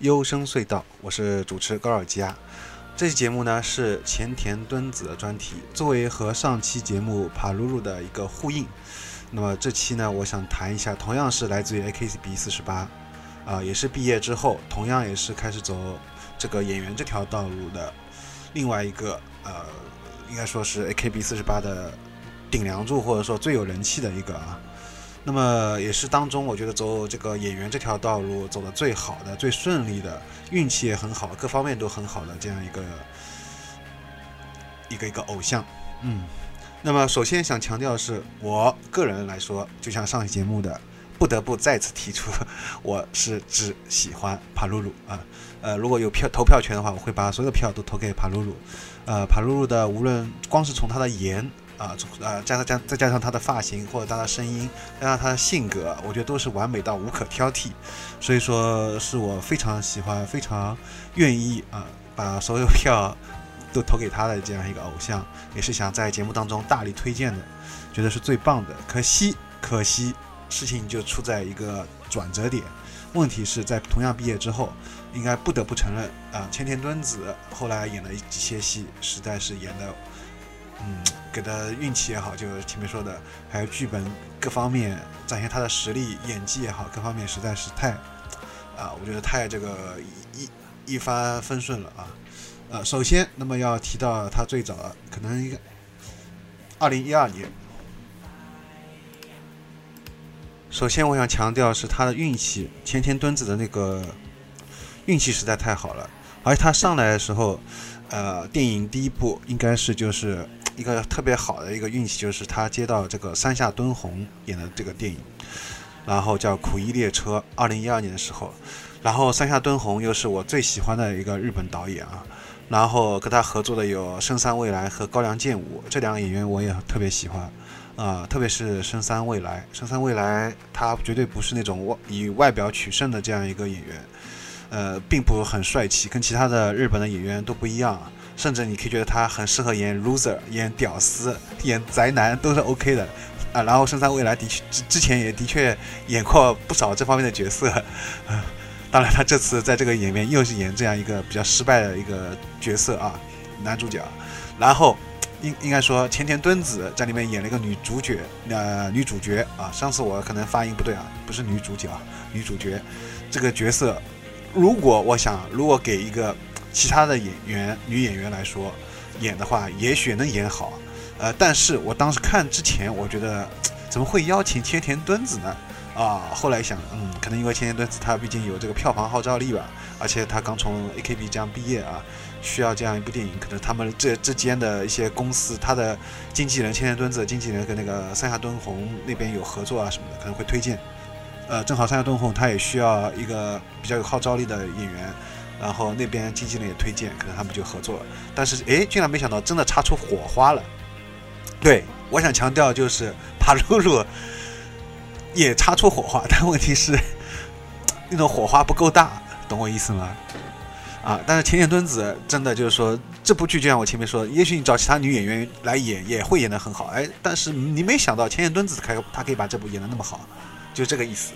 幽深隧道，我是主持高尔基亚。这期节目呢是前田敦子的专题，作为和上期节目帕鲁鲁的一个呼应。那么这期呢，我想谈一下，同样是来自于 AKB 四十八，啊，也是毕业之后，同样也是开始走这个演员这条道路的另外一个，呃，应该说是 AKB 四十八的顶梁柱，或者说最有人气的一个啊。那么也是当中，我觉得走这个演员这条道路走的最好的、最顺利的，运气也很好，各方面都很好的这样一个一个一个偶像。嗯，那么首先想强调的是，我个人来说，就像上期节目的，不得不再次提出，我是只喜欢帕鲁鲁啊。呃，如果有票投票权的话，我会把所有的票都投给帕鲁鲁。呃，帕鲁鲁的无论光是从他的颜。啊，呃，加上加再加上他的发型或者他的声音，加上他的性格，我觉得都是完美到无可挑剔。所以说，是我非常喜欢、非常愿意啊，把所有票都投给他的这样一个偶像，也是想在节目当中大力推荐的，觉得是最棒的。可惜，可惜，事情就出在一个转折点。问题是在同样毕业之后，应该不得不承认啊，千田敦子后来演了一些戏，实在是演的。嗯，给他运气也好，就前面说的，还有剧本各方面展现他的实力、演技也好，各方面实在是太，啊，我觉得太这个一一帆风顺了啊。呃，首先，那么要提到他最早可能一个二零一二年。首先，我想强调是他的运气，前田敦子的那个运气实在太好了，而且他上来的时候，呃，电影第一部应该是就是。一个特别好的一个运气，就是他接到这个山下敦弘演的这个电影，然后叫《苦役列车》，二零一二年的时候，然后山下敦弘又是我最喜欢的一个日本导演啊，然后跟他合作的有深山未来和高良健吾这两个演员，我也特别喜欢。啊，特别是深山未来，深山未来他绝对不是那种外以外表取胜的这样一个演员，呃，并不很帅气，跟其他的日本的演员都不一样。甚至你可以觉得他很适合演 loser、演屌丝、演宅男都是 OK 的啊。然后深山未来的确之之前也的确演过不少这方面的角色，啊，当然他这次在这个演面又是演这样一个比较失败的一个角色啊，男主角。然后应应该说前田敦子在里面演了一个女主角，呃，女主角啊。上次我可能发音不对啊，不是女主角啊，女主角这个角色，如果我想如果给一个。其他的演员女演员来说，演的话也许能演好，呃，但是我当时看之前，我觉得怎么会邀请千田敦子呢？啊，后来想，嗯，可能因为千田敦子她毕竟有这个票房号召力吧，而且她刚从 AKB 这样毕业啊，需要这样一部电影，可能他们这之间的一些公司，他的经纪人千田敦子的经纪人跟那个三下敦弘那边有合作啊什么的，可能会推荐，呃，正好三下敦弘他也需要一个比较有号召力的演员。然后那边经纪人也推荐，可能他们就合作了。但是哎，居然没想到真的擦出火花了。对我想强调就是帕露露也擦出火花，但问题是 那种火花不够大，懂我意思吗？啊，但是田田敦子真的就是说这部剧就像我前面说，也许你找其他女演员来演也会演得很好，哎，但是你没想到田田敦子可她可以把这部演得那么好，就这个意思。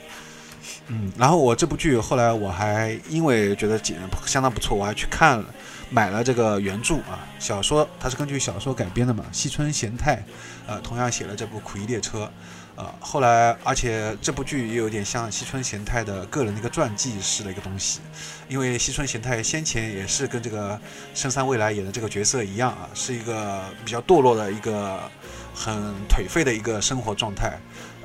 嗯，然后我这部剧后来我还因为觉得相当不错，我还去看了，买了这个原著啊，小说它是根据小说改编的嘛，西村贤太，呃，同样写了这部《苦役列车》，呃，后来而且这部剧也有点像西村贤太的个人的一个传记式的一个东西，因为西村贤太先前也是跟这个深山未来演的这个角色一样啊，是一个比较堕落的一个很颓废的一个生活状态。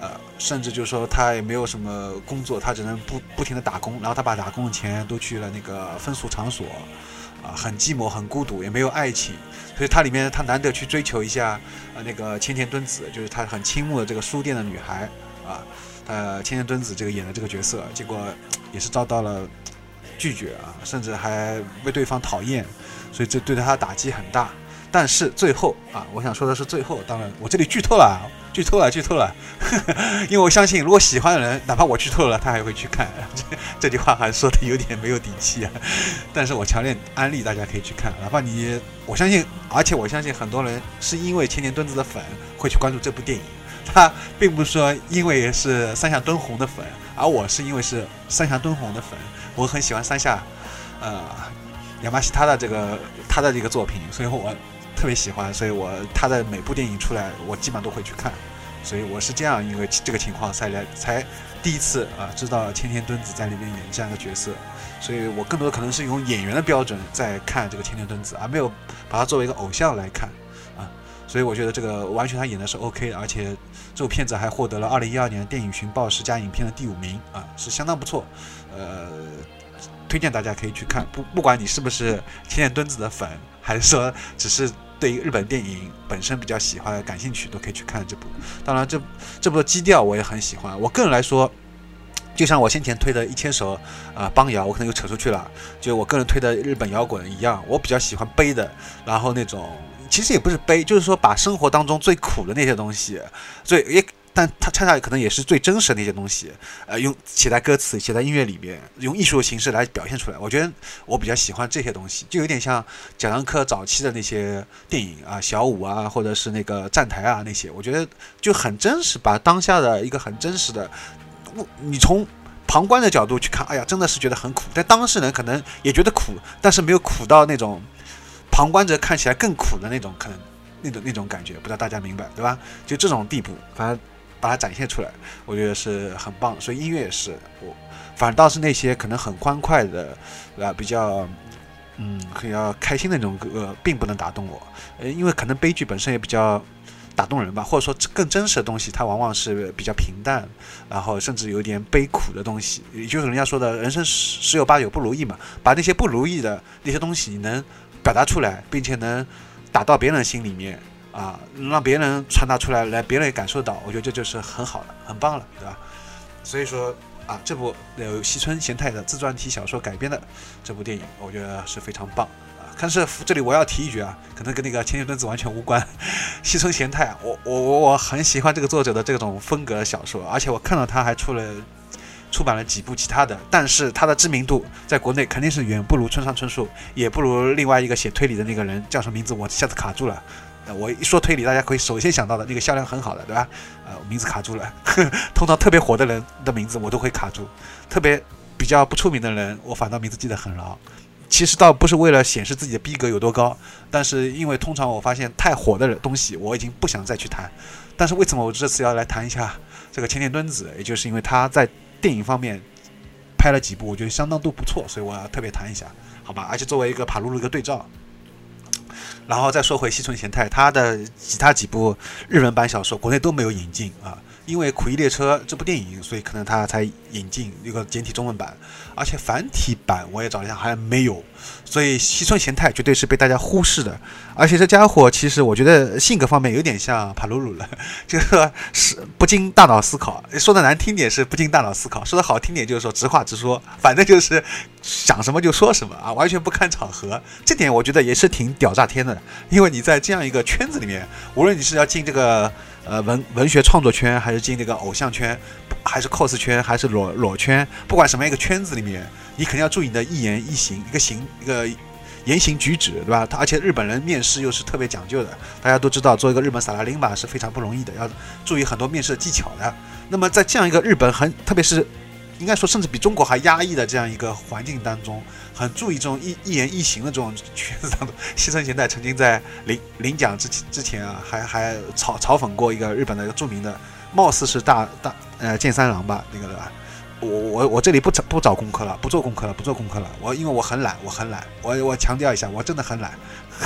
呃，甚至就是说他也没有什么工作，他只能不不停的打工，然后他把打工的钱都去了那个风俗场所，啊，很寂寞，很孤独，也没有爱情，所以他里面他难得去追求一下，呃，那个千田敦子，就是他很倾慕的这个书店的女孩，啊，呃，千田敦子这个演的这个角色，结果也是遭到了拒绝啊，甚至还为对方讨厌，所以这对他打击很大。但是最后啊，我想说的是最后，当然我这里剧透了，剧透了，剧透了，因为我相信，如果喜欢的人，哪怕我剧透了，他还会去看。这 这句话还说的有点没有底气啊，但是我强烈安利大家可以去看，哪怕你，我相信，而且我相信很多人是因为千年墩子的粉会去关注这部电影，他并不是说因为是三下敦弘的粉，而我是因为是三下敦弘的粉，我很喜欢三下，呃，亚麻西他的这个他的这个作品，所以我。特别喜欢，所以我他的每部电影出来，我基本上都会去看。所以我是这样因为这个情况才来才第一次啊知道千田敦子在里面演这样一个角色，所以我更多的可能是用演员的标准在看这个千田敦子，而没有把他作为一个偶像来看啊。所以我觉得这个完全他演的是 OK 的，而且这部片子还获得了二零一二年电影寻报十佳影片的第五名啊，是相当不错。呃，推荐大家可以去看，不不管你是不是千田敦子的粉，还是说只是。对于日本电影本身比较喜欢、感兴趣，都可以去看这部。当然，这这部的基调我也很喜欢。我个人来说，就像我先前推的一千首啊邦谣，我可能又扯出去了。就我个人推的日本摇滚一样，我比较喜欢悲的，然后那种其实也不是悲，就是说把生活当中最苦的那些东西，最也。但它恰恰可能也是最真实的那些东西，呃，用写在歌词、写在音乐里面，用艺术的形式来表现出来。我觉得我比较喜欢这些东西，就有点像贾樟柯早期的那些电影啊，小五啊，或者是那个站台啊那些，我觉得就很真实，把当下的一个很真实的，你从旁观的角度去看，哎呀，真的是觉得很苦。但当事人可能也觉得苦，但是没有苦到那种旁观者看起来更苦的那种，可能那种那种感觉，不知道大家明白对吧？就这种地步，反正。把它展现出来，我觉得是很棒。所以音乐也是我，反倒是那些可能很欢快的，啊，比较嗯，比较开心的那种歌，并不能打动我。呃，因为可能悲剧本身也比较打动人吧，或者说更真实的东西，它往往是比较平淡，然后甚至有点悲苦的东西。也就是人家说的人生十十有八九不如意嘛，把那些不如意的那些东西你能表达出来，并且能打到别人心里面。啊，让别人传达出来，来别人也感受到，我觉得这就是很好了，很棒了，对吧？所以说啊，这部由西村贤太的自传体小说改编的这部电影，我觉得是非常棒啊。但是这里我要提一句啊，可能跟那个千年墩子完全无关。西村贤太，我我我我很喜欢这个作者的这种风格小说，而且我看到他还出了出版了几部其他的，但是他的知名度在国内肯定是远不如村上春树，也不如另外一个写推理的那个人叫什么名字？我一下子卡住了。我一说推理，大家可以首先想到的那个销量很好的，对吧？呃，名字卡住了。通常特别火的人的名字我都会卡住，特别比较不出名的人，我反倒名字记得很牢。其实倒不是为了显示自己的逼格有多高，但是因为通常我发现太火的东西，我已经不想再去谈。但是为什么我这次要来谈一下这个千田敦子？也就是因为他在电影方面拍了几部，我觉得相当都不错，所以我要特别谈一下，好吧？而且作为一个帕鲁鲁一个对照。然后再说回西村贤太，他的其他几部日文版小说国内都没有引进啊。因为《苦役列车》这部电影，所以可能他才引进一个简体中文版，而且繁体版我也找了一下，还没有。所以西村贤太绝对是被大家忽视的。而且这家伙其实我觉得性格方面有点像帕鲁鲁了，就是是不经大脑思考。说的难听点是不经大脑思考，说的好听点就是说直话直说，反正就是想什么就说什么啊，完全不看场合。这点我觉得也是挺屌炸天的，因为你在这样一个圈子里面，无论你是要进这个。呃，文文学创作圈，还是进那个偶像圈，还是 cos 圈，还是裸裸圈，不管什么样一个圈子里面，你肯定要注意你的一言一行，一个行一个言行举止，对吧？他而且日本人面试又是特别讲究的，大家都知道，做一个日本萨拉林吧是非常不容易的，要注意很多面试的技巧的。那么在这样一个日本很，特别是应该说甚至比中国还压抑的这样一个环境当中。很注意这种一一言一行的这种圈子当中，西村贤太曾经在领领奖之之前啊，还还嘲嘲讽过一个日本的一个著名的，貌似是大大呃剑三郎吧，那个对吧？我我我这里不找不找功课了，不做功课了，不做功课了。我因为我很懒，我很懒，我我强调一下，我真的很懒，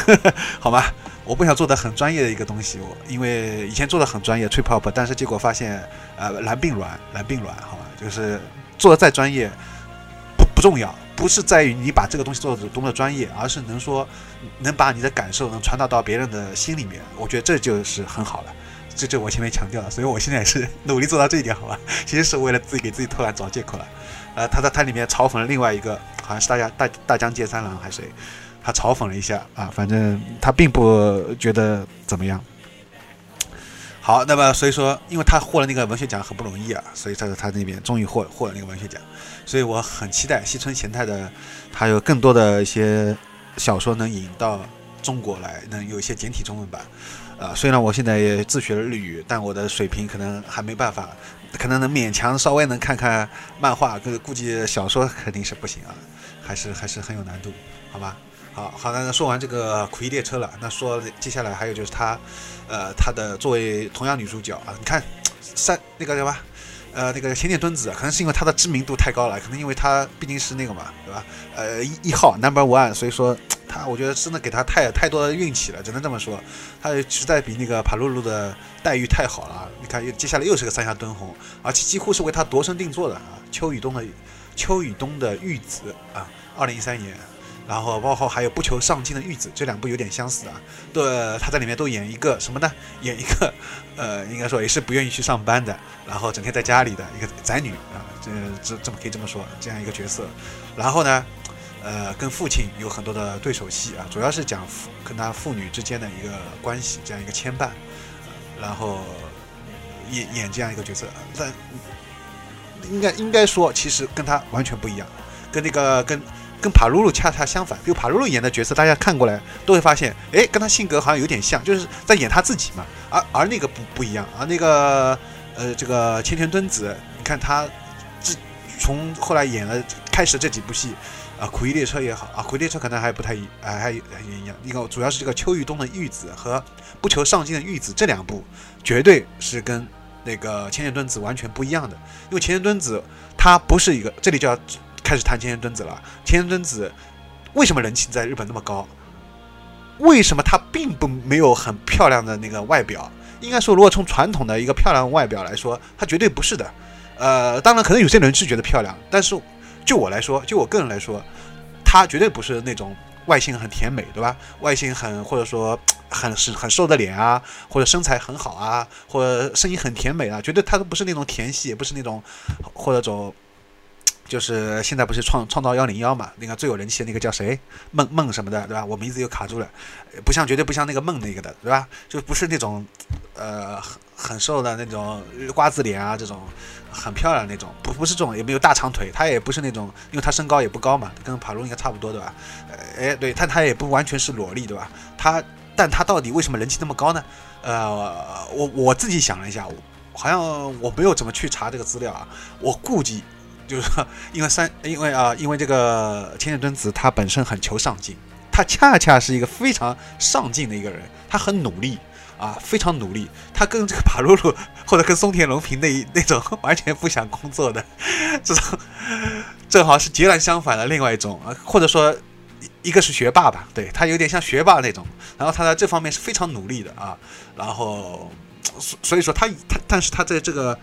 好吗？我不想做的很专业的一个东西，我因为以前做的很专业吹泡泡，但是结果发现呃蓝并卵，蓝并卵，好吧？就是做的再专业不不重要。不是在于你把这个东西做的多么专业，而是能说能把你的感受能传达到别人的心里面，我觉得这就是很好了。这这我前面强调了，所以我现在也是努力做到这一点，好吧？其实是为了自己给自己偷懒找借口了。呃，他在他里面嘲讽了另外一个，好像是大家大大江健三郎还是谁，他嘲讽了一下啊，反正他并不觉得怎么样。好，那么所以说，因为他获了那个文学奖很不容易啊，所以他在他那边终于获获了那个文学奖，所以我很期待西村贤太的，他有更多的一些小说能引到中国来，能有一些简体中文版。啊，虽然我现在也自学了日语，但我的水平可能还没办法，可能能勉强稍微能看看漫画，估计小说肯定是不行啊，还是还是很有难度，好吧？好好的，那说完这个苦役列车了，那说接下来还有就是他，呃，他的作为同样女主角啊，你看 三那个什么？呃，那个千田敦子，可能是因为她的知名度太高了，可能因为她毕竟是那个嘛，对吧？呃，一一号 number one，所以说 她，我觉得真的给她太太多的运气了，只能这么说。她实在比那个帕露露的待遇太好了。你看，又接下来又是个三下蹲红，而且几乎是为她度身定做的啊。秋雨冬的秋雨冬的玉子啊，二零一三年。然后包括还有不求上进的玉子，这两部有点相似啊。对，他在里面都演一个什么呢？演一个，呃，应该说也是不愿意去上班的，然后整天在家里的一个宅女啊，这这这么可以这么说，这样一个角色。然后呢，呃，跟父亲有很多的对手戏啊，主要是讲父跟他父女之间的一个关系，这样一个牵绊。然后演演这样一个角色，但应该应该说，其实跟他完全不一样，跟那个跟。跟帕鲁鲁恰恰相反，比如帕鲁鲁演的角色，大家看过来都会发现，哎，跟他性格好像有点像，就是在演他自己嘛。而而那个不不一样，而那个呃，这个千田敦子，你看他这从后来演了开始这几部戏，啊，苦役列车也好，啊，苦役列车可能还不太一，还还一样。一个主要是这个秋玉东的玉子和不求上进的玉子这两部，绝对是跟那个千田敦子完全不一样的。因为千田敦子他不是一个，这里就要。开始谈千田敦子了。千田敦子为什么人气在日本那么高？为什么她并不没有很漂亮的那个外表？应该说，如果从传统的一个漂亮外表来说，她绝对不是的。呃，当然，可能有些人是觉得漂亮，但是就我来说，就我个人来说，她绝对不是那种外形很甜美，对吧？外形很或者说很是很瘦的脸啊，或者身材很好啊，或者声音很甜美啊，绝对她都不是那种甜系，也不是那种或者种。就是现在不是创创造幺零幺嘛？那个最有人气的那个叫谁？梦梦什么的，对吧？我名字又卡住了，不像，绝对不像那个梦那个的，对吧？就不是那种，呃，很瘦的那种瓜子脸啊，这种很漂亮那种，不不是这种，也没有大长腿，他也不是那种，因为他身高也不高嘛，跟帕露应该差不多，对吧？哎，对，但他也不完全是萝莉，对吧？他，但他到底为什么人气那么高呢？呃，我我自己想了一下，好像我没有怎么去查这个资料啊，我估计。就是说，因为三，因为啊，因为这个千田敦子她本身很求上进，她恰恰是一个非常上进的一个人，她很努力啊，非常努力。她跟这个帕露露或者跟松田龙平那 那种完全不想工作的 这种，正好是截然相反的另外一种啊，或者说一个是学霸吧，对他有点像学霸那种，然后他在这方面是非常努力的啊，然后所所以说他他，但是他在这个。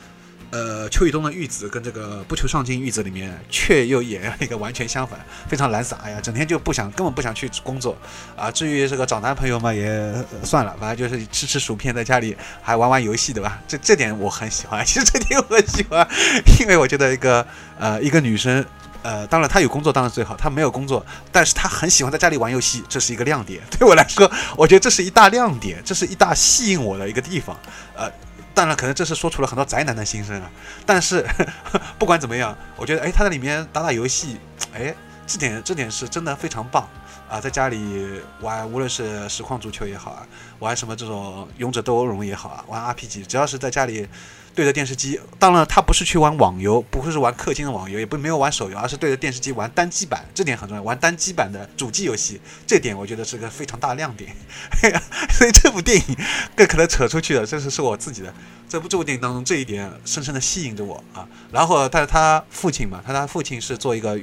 呃，秋雨冬的玉子跟这个不求上进玉子里面，却又演了一个完全相反，非常懒散。哎呀，整天就不想，根本不想去工作啊。至于这个找男朋友嘛，也算了，反正就是吃吃薯片，在家里还玩玩游戏，对吧？这这点我很喜欢。其实这点我很喜欢，因为我觉得一个呃一个女生，呃，当然她有工作当然最好，她没有工作，但是她很喜欢在家里玩游戏，这是一个亮点。对我来说，我觉得这是一大亮点，这是一大吸引我的一个地方，呃。当然，可能这是说出了很多宅男的心声啊。但是 不管怎么样，我觉得，哎，他在里面打打游戏，哎，这点这点是真的非常棒啊！在家里玩，无论是实况足球也好啊，玩什么这种勇者斗恶龙也好啊，玩 RPG，只要是在家里。对着电视机，当然他不是去玩网游，不会是玩氪金的网游，也不没有玩手游，而是对着电视机玩单机版，这点很重要。玩单机版的主机游戏，这点我觉得是个非常大亮点。所以这部电影更可能扯出去的，这是是我自己的。这部这部电影当中，这一点深深的吸引着我啊。然后，但是他父亲嘛，他他父亲是做一个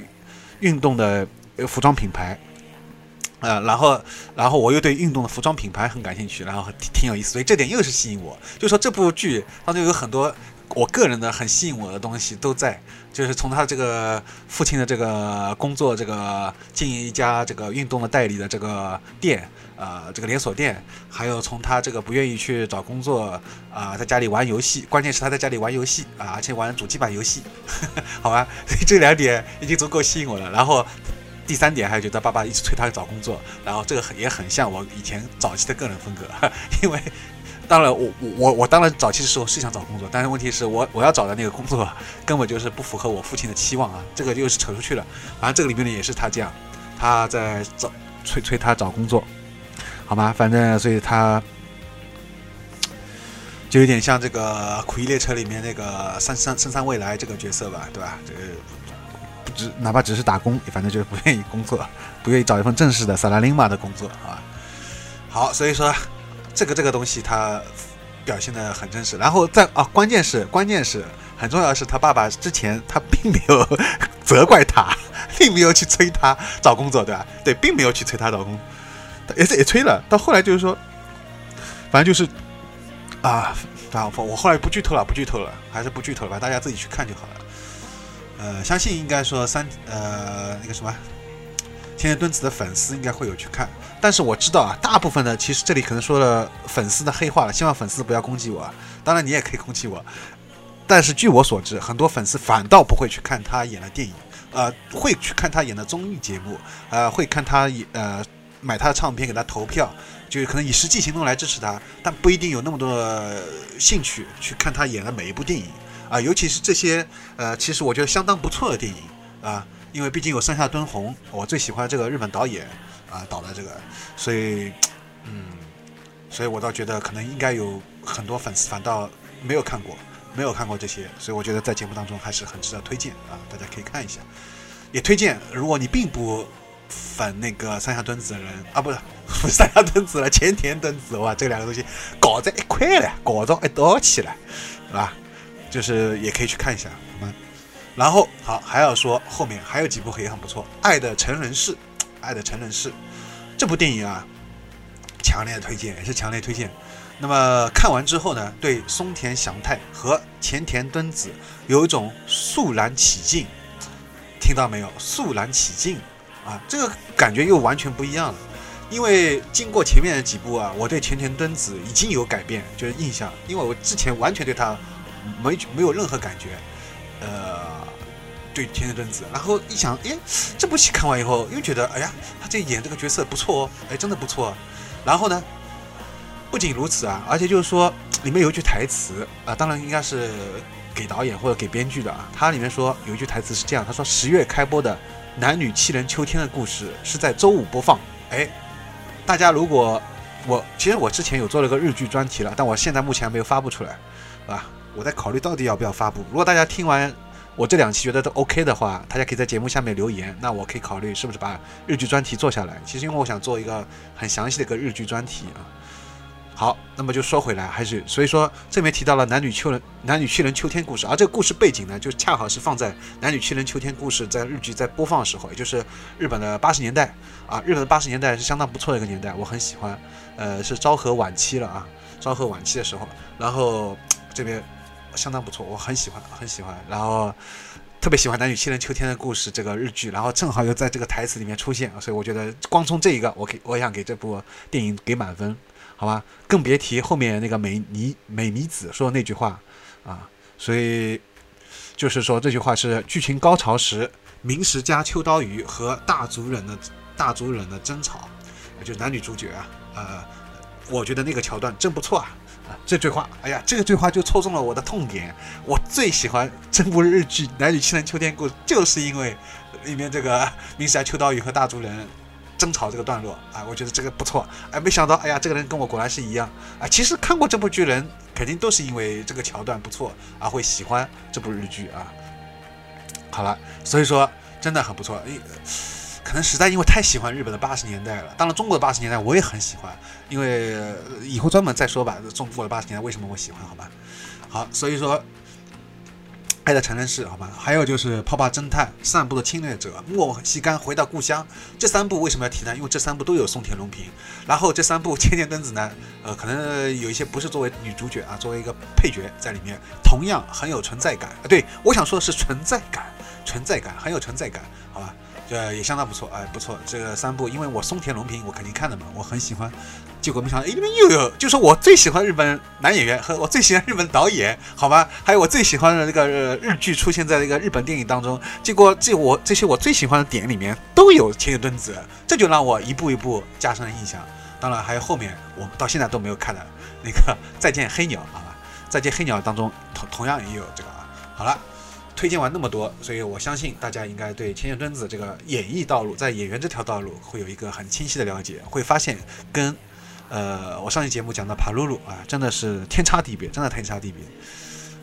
运动的服装品牌。呃，然后，然后我又对运动的服装品牌很感兴趣，然后挺挺有意思，所以这点又是吸引我。就说这部剧当中有很多我个人的很吸引我的东西都在，就是从他这个父亲的这个工作，这个经营一家这个运动的代理的这个店，呃，这个连锁店，还有从他这个不愿意去找工作，啊、在家里玩游戏，关键是他在家里玩游戏啊，而且玩主机版游戏，好吧，所以这两点已经足够吸引我了。然后第三点还有觉得爸爸一直催他找工作，然后这个很也很像我以前早期的个人风格，因为。当然，我我我我当然早期的时候是想找工作，但是问题是我我要找的那个工作根本就是不符合我父亲的期望啊，这个又是扯出去了。反正这个里面呢也是他这样，他在找催催他找工作，好吗？反正所以他就有点像这个《苦役列车》里面那个三三深山未来这个角色吧，对吧？这个不只哪怕只是打工，反正就是不愿意工作，不愿意找一份正式的萨拉琳玛的工作啊。好，所以说这个这个东西他表现的很真实，然后在啊，关键是关键是很重要的是，他爸爸之前他并没有 责怪他，并没有去催他找工作，对吧？对，并没有去催他找工，也是也催了，到后来就是说，反正就是啊，反正我后来不剧透了，不剧透了，还是不剧透了吧，大家自己去看就好了。呃，相信应该说三呃那个什么。天天墩子的粉丝应该会有去看，但是我知道啊，大部分的其实这里可能说了粉丝的黑话了，希望粉丝不要攻击我。当然你也可以攻击我，但是据我所知，很多粉丝反倒不会去看他演的电影，呃，会去看他演的综艺节目，呃，会看他呃买他的唱片给他投票，就可能以实际行动来支持他，但不一定有那么多兴趣去看他演的每一部电影啊，尤其是这些呃，其实我觉得相当不错的电影啊。因为毕竟有山下敦弘，我最喜欢这个日本导演啊导的这个，所以，嗯，所以我倒觉得可能应该有很多粉丝反倒没有看过，没有看过这些，所以我觉得在节目当中还是很值得推荐啊，大家可以看一下。也推荐，如果你并不粉那个三下敦子的人啊，不是不是山下敦子了，前田敦子哇，这两个东西搞在一块了，搞到一道去了，是吧？就是也可以去看一下，好吗？然后好，还要说后面还有几部也很不错，《爱的成人式》，《爱的成人式》这部电影啊，强烈推荐，也是强烈推荐。那么看完之后呢，对松田翔太和前田敦子有一种肃然起敬，听到没有？肃然起敬啊，这个感觉又完全不一样了。因为经过前面的几部啊，我对前田敦子已经有改变，就是印象，因为我之前完全对他没没有任何感觉，呃。对田田敦子，然后一想，哎，这部戏看完以后又觉得，哎呀，他这演这个角色不错哦，哎，真的不错。然后呢，不仅如此啊，而且就是说里面有一句台词啊，当然应该是给导演或者给编剧的啊。它里面说有一句台词是这样，他说十月开播的《男女七人秋天的故事》是在周五播放。哎，大家如果我其实我之前有做了个日剧专题了，但我现在目前还没有发布出来，啊，我在考虑到底要不要发布。如果大家听完。我这两期觉得都 OK 的话，大家可以在节目下面留言，那我可以考虑是不是把日剧专题做下来。其实因为我想做一个很详细的一个日剧专题啊。好，那么就说回来，还是所以说这边提到了男女秋人男女七人秋天故事，而这个故事背景呢，就恰好是放在男女七人秋天故事在日剧在播放的时候，也就是日本的八十年代啊，日本的八十年代是相当不错的一个年代，我很喜欢。呃，是昭和晚期了啊，昭和晚期的时候，然后这边。相当不错，我很喜欢，很喜欢。然后特别喜欢《男女七人秋天的故事》这个日剧，然后正好又在这个台词里面出现，所以我觉得光从这一个，我给我想给这部电影给满分，好吧？更别提后面那个美妮美妮子说的那句话啊，所以就是说这句话是剧情高潮时，明石家秋刀鱼和大族人的大族人的争吵，就男女主角啊，呃，我觉得那个桥段真不错啊。这句话，哎呀，这个句话就戳中了我的痛点。我最喜欢这部日剧《男女七人秋天故事》，就是因为里面这个明石秋刀鱼和大竹人争吵这个段落啊，我觉得这个不错。哎，没想到，哎呀，这个人跟我果然是一样啊。其实看过这部剧人，肯定都是因为这个桥段不错而会喜欢这部日剧啊。好了，所以说真的很不错。诶。可能实在因为太喜欢日本的八十年代了，当然中国的八十年代我也很喜欢，因为以后专门再说吧。中国的八十年代为什么我喜欢？好吧，好，所以说爱的成人式，好吧，还有就是《泡泡侦探》、《散步的侵略者》、《莫西干回到故乡》这三部为什么要提呢？因为这三部都有松田龙平。然后这三部千年灯子呢，呃，可能有一些不是作为女主角啊，作为一个配角在里面，同样很有存在感啊。对我想说的是存在感，存在感很有存在感，好吧，这也相当不错，哎，不错。这个三部，因为我松田龙平我肯定看的嘛，我很喜欢。结果没想到，哎，里面又有，就是我最喜欢日本男演员和我最喜欢日本导演，好吧，还有我最喜欢的那个日剧出现在那个日本电影当中。结果这我这些我最喜欢的点里面都有千叶墩子，这就让我一步一步加深了印象。当然还有后面我到现在都没有看的那个《再见黑鸟》，好吧，《再见黑鸟》当中同同样也有这个啊。好了，推荐完那么多，所以我相信大家应该对千叶墩子这个演艺道路，在演员这条道路会有一个很清晰的了解，会发现跟。呃，我上期节目讲的帕露露啊，真的是天差地别，真的天差地别。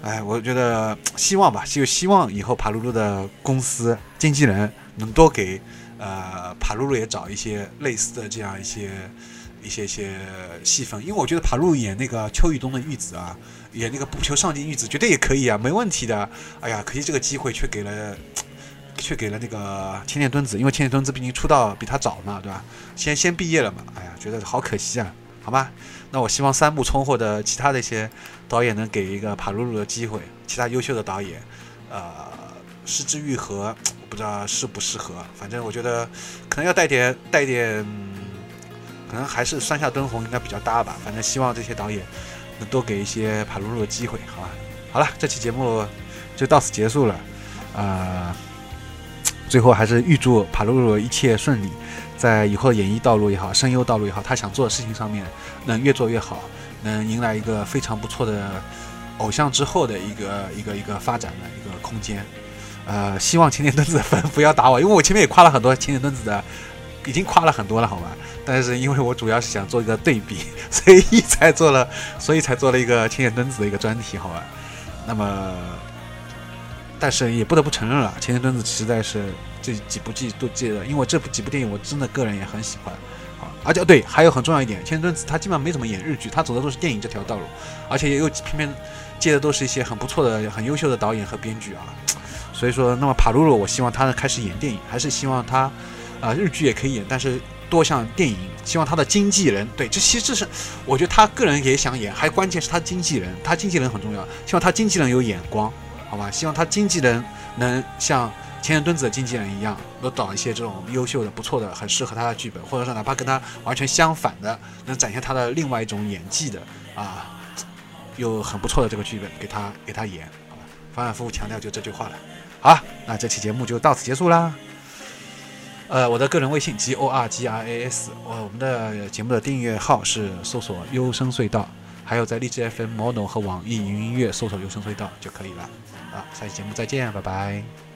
哎，我觉得希望吧，就希望以后帕露露的公司经纪人能多给呃帕露露也找一些类似的这样一些一些一些戏份，因为我觉得帕露演那个秋雨冬的玉子啊，演那个不求上进玉子绝对也可以啊，没问题的。哎呀，可惜这个机会却给了 却给了那个千年墩子，因为千年墩子毕竟出道比他早嘛，对吧？先先毕业了嘛，哎呀，觉得好可惜啊。好吧，那我希望三木聪或者其他的一些导演能给一个帕露露的机会，其他优秀的导演，呃，失之愈合，我不知道适不适合，反正我觉得可能要带点带点，可能还是山下敦弘应该比较搭吧。反正希望这些导演能多给一些帕露露的机会，好吧？好了，这期节目就到此结束了，啊，最后还是预祝帕露露一切顺利。在以后演艺道路也好，声优道路也好，他想做的事情上面能越做越好，能迎来一个非常不错的偶像之后的一个一个一个发展的一个空间。呃，希望千年墩子的粉不要打我，因为我前面也夸了很多千年墩子的，已经夸了很多了，好吧？但是因为我主要是想做一个对比，所以才做了，所以才做了一个千年墩子的一个专题，好吧？那么，但是也不得不承认了，千年墩子实在是。这几部剧都记得，因为这部几部电影我真的个人也很喜欢，啊，而且对，还有很重要一点，千吨子他基本上没怎么演日剧，他走的都是电影这条道路，而且也有偏偏接的都是一些很不错的、很优秀的导演和编剧啊，所以说，那么帕鲁鲁，我希望他开始演电影，还是希望他，啊，日剧也可以演，但是多像电影，希望他的经纪人，对，这其实是我觉得他个人也想演，还关键是他经纪人，他经纪人很重要，希望他经纪人有眼光，好吧，希望他经纪人能像。千年墩子的经纪人一样，能找一些这种优秀的、不错的、很适合他的剧本，或者说哪怕跟他完全相反的，能展现他的另外一种演技的啊，又很不错的这个剧本给他给他演，好吧？反反复复强调就这句话了。好，那这期节目就到此结束啦。呃，我的个人微信 G O R G R A S，我我们的节目的订阅号是搜索“优声隧道”，还有在荔枝 FM、Mono 和网易云音乐搜索“优声隧道”就可以了。啊，下期节目再见，拜拜。